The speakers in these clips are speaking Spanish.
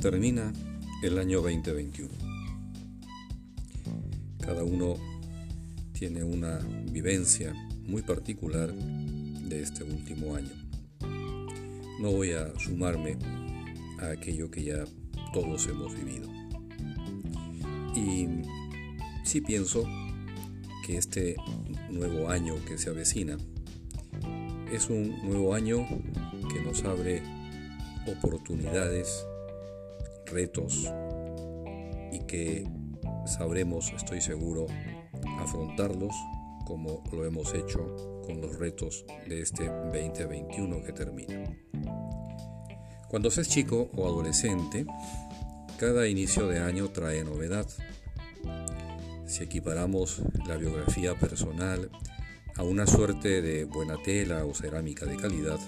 termina el año 2021. Cada uno tiene una vivencia muy particular de este último año. No voy a sumarme a aquello que ya todos hemos vivido. Y sí pienso que este nuevo año que se avecina es un nuevo año que nos abre oportunidades, retos y que sabremos, estoy seguro, afrontarlos como lo hemos hecho con los retos de este 2021 que termina. Cuando se es chico o adolescente, cada inicio de año trae novedad. Si equiparamos la biografía personal a una suerte de buena tela o cerámica de calidad,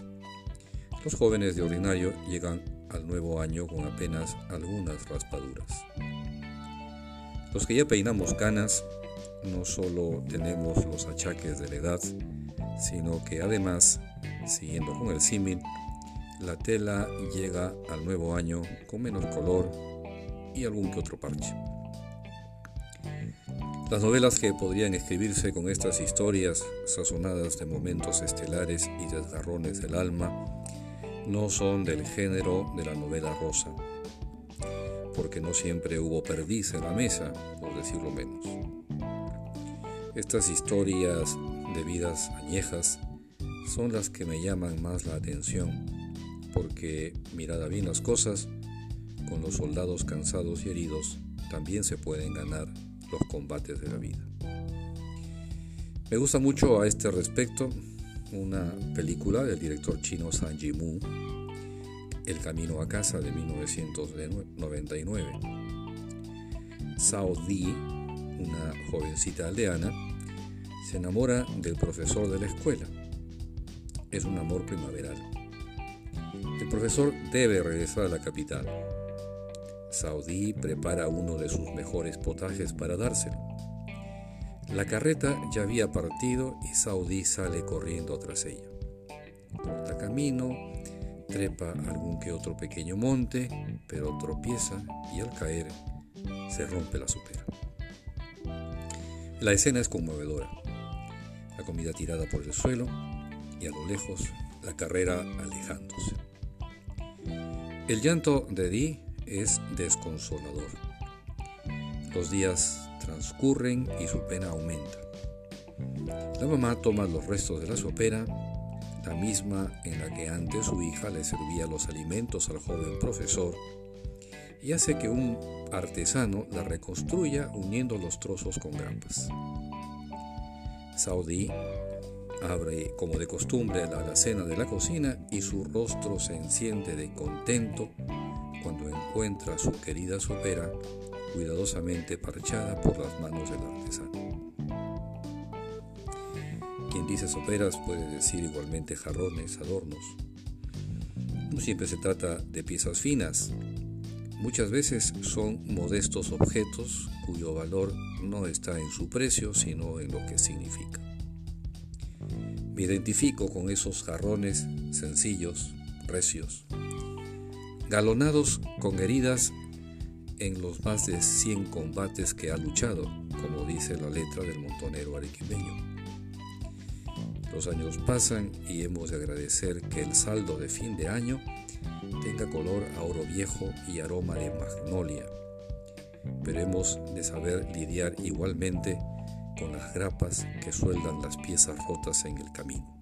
los jóvenes de ordinario llegan al nuevo año con apenas algunas raspaduras. Los que ya peinamos canas no solo tenemos los achaques de la edad, sino que además, siguiendo con el símil, la tela llega al nuevo año con menos color y algún que otro parche. Las novelas que podrían escribirse con estas historias sazonadas de momentos estelares y desgarrones del alma no son del género de la novela rosa, porque no siempre hubo perdiz en la mesa, por decirlo menos. Estas historias de vidas añejas son las que me llaman más la atención, porque mirada bien las cosas, con los soldados cansados y heridos también se pueden ganar los combates de la vida. Me gusta mucho a este respecto una película del director chino Zhang Yimou, El camino a casa de 1999. Sao Di, una jovencita aldeana, se enamora del profesor de la escuela. Es un amor primaveral. El profesor debe regresar a la capital. Saudí prepara uno de sus mejores potajes para dárselo. La carreta ya había partido y Saudí sale corriendo tras ella. Corta camino, trepa algún que otro pequeño monte, pero tropieza y al caer se rompe la supera. La escena es conmovedora. La comida tirada por el suelo y a lo lejos la carrera alejándose. El llanto de Di es desconsolador. Los días transcurren y su pena aumenta. La mamá toma los restos de la sopera, la misma en la que antes su hija le servía los alimentos al joven profesor, y hace que un artesano la reconstruya uniendo los trozos con grapas. Saudi abre como de costumbre la alacena de la cocina y su rostro se enciende de contento cuando encuentra su querida sopera cuidadosamente parchada por las manos del artesano. Quien dice soperas puede decir igualmente jarrones, adornos. No siempre se trata de piezas finas. Muchas veces son modestos objetos cuyo valor no está en su precio, sino en lo que significa. Me identifico con esos jarrones sencillos, recios, galonados con heridas en los más de 100 combates que ha luchado, como dice la letra del montonero arequipeño. Los años pasan y hemos de agradecer que el saldo de fin de año tenga color a oro viejo y aroma de magnolia, pero hemos de saber lidiar igualmente con las grapas que sueldan las piezas rotas en el camino.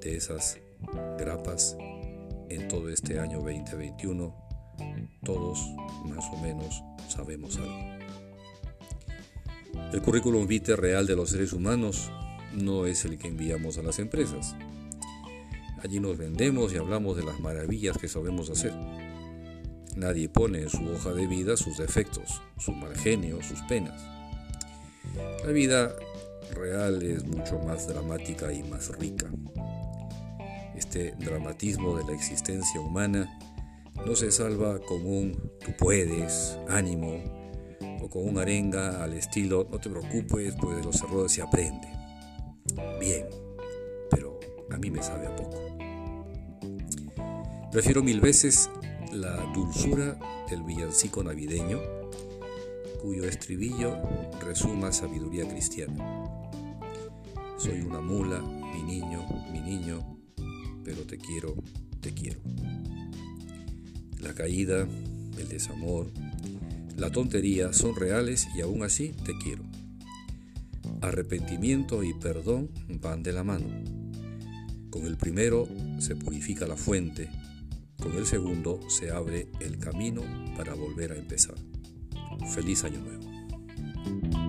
De esas grapas, en todo este año 2021, todos más o menos sabemos algo. El currículum vitae real de los seres humanos no es el que enviamos a las empresas. Allí nos vendemos y hablamos de las maravillas que sabemos hacer. Nadie pone en su hoja de vida sus defectos, su mal genio, sus penas. La vida real es mucho más dramática y más rica. Este dramatismo de la existencia humana no se salva con un tú puedes, ánimo, o con un arenga al estilo no te preocupes, pues de los errores se aprende. Bien, pero a mí me sabe a poco. Prefiero mil veces la dulzura del villancico navideño, cuyo estribillo resuma sabiduría cristiana. Soy una mula, mi niño, mi niño, pero te quiero, te quiero. La caída, el desamor, la tontería son reales y aún así te quiero. Arrepentimiento y perdón van de la mano. Con el primero se purifica la fuente, con el segundo se abre el camino para volver a empezar. Feliz año nuevo.